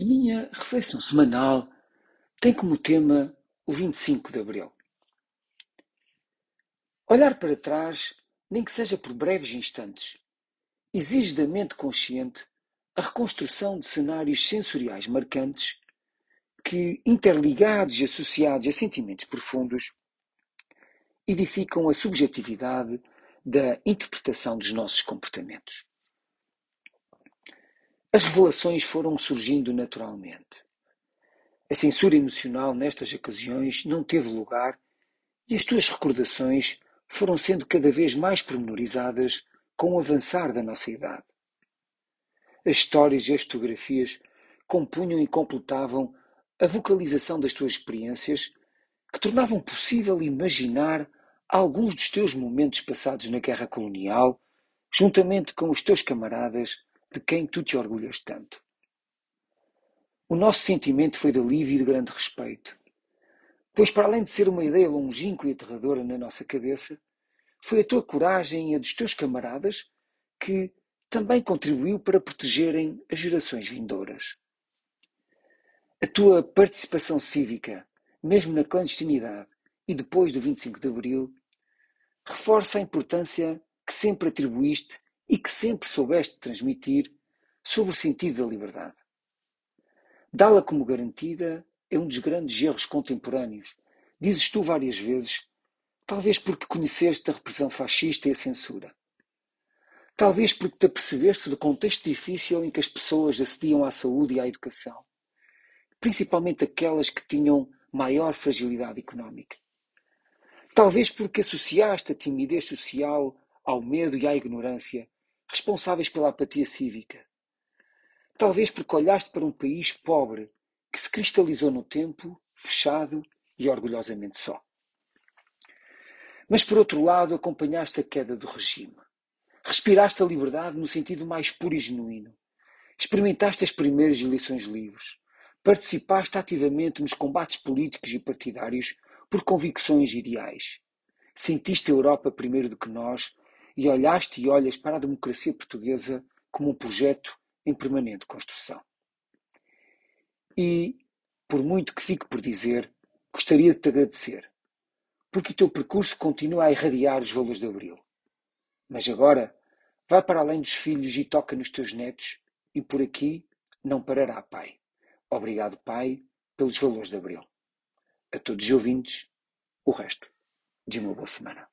A minha reflexão semanal tem como tema o 25 de Abril. Olhar para trás, nem que seja por breves instantes, exige da mente consciente a reconstrução de cenários sensoriais marcantes que, interligados e associados a sentimentos profundos, edificam a subjetividade da interpretação dos nossos comportamentos. As revelações foram surgindo naturalmente. A censura emocional nestas ocasiões não teve lugar e as tuas recordações foram sendo cada vez mais pormenorizadas com o avançar da nossa idade. As histórias e as fotografias compunham e completavam a vocalização das tuas experiências que tornavam possível imaginar alguns dos teus momentos passados na guerra colonial, juntamente com os teus camaradas de quem tu te orgulhas tanto. O nosso sentimento foi de alívio e de grande respeito, pois, para além de ser uma ideia longínqua e aterradora na nossa cabeça, foi a tua coragem e a dos teus camaradas que também contribuiu para protegerem as gerações vindouras. A tua participação cívica, mesmo na clandestinidade e depois do 25 de Abril, reforça a importância que sempre atribuíste e que sempre soubeste transmitir sobre o sentido da liberdade. Dá-la como garantida é um dos grandes erros contemporâneos, dizes tu várias vezes, talvez porque conheceste a repressão fascista e a censura. Talvez porque te apercebeste do contexto difícil em que as pessoas acediam à saúde e à educação, principalmente aquelas que tinham maior fragilidade económica. Talvez porque associaste a timidez social ao medo e à ignorância responsáveis pela apatia cívica. Talvez porque olhaste para um país pobre que se cristalizou no tempo, fechado e orgulhosamente só. Mas por outro lado, acompanhaste a queda do regime. Respiraste a liberdade no sentido mais puro e genuíno. Experimentaste as primeiras eleições livres. Participaste ativamente nos combates políticos e partidários por convicções ideais. Sentiste a Europa primeiro do que nós e olhaste e olhas para a democracia portuguesa como um projeto em permanente construção. E, por muito que fique por dizer, gostaria de te agradecer, porque o teu percurso continua a irradiar os valores de Abril. Mas agora, vai para além dos filhos e toca nos teus netos, e por aqui não parará, Pai. Obrigado, Pai, pelos valores de Abril. A todos os ouvintes, o resto de uma boa semana.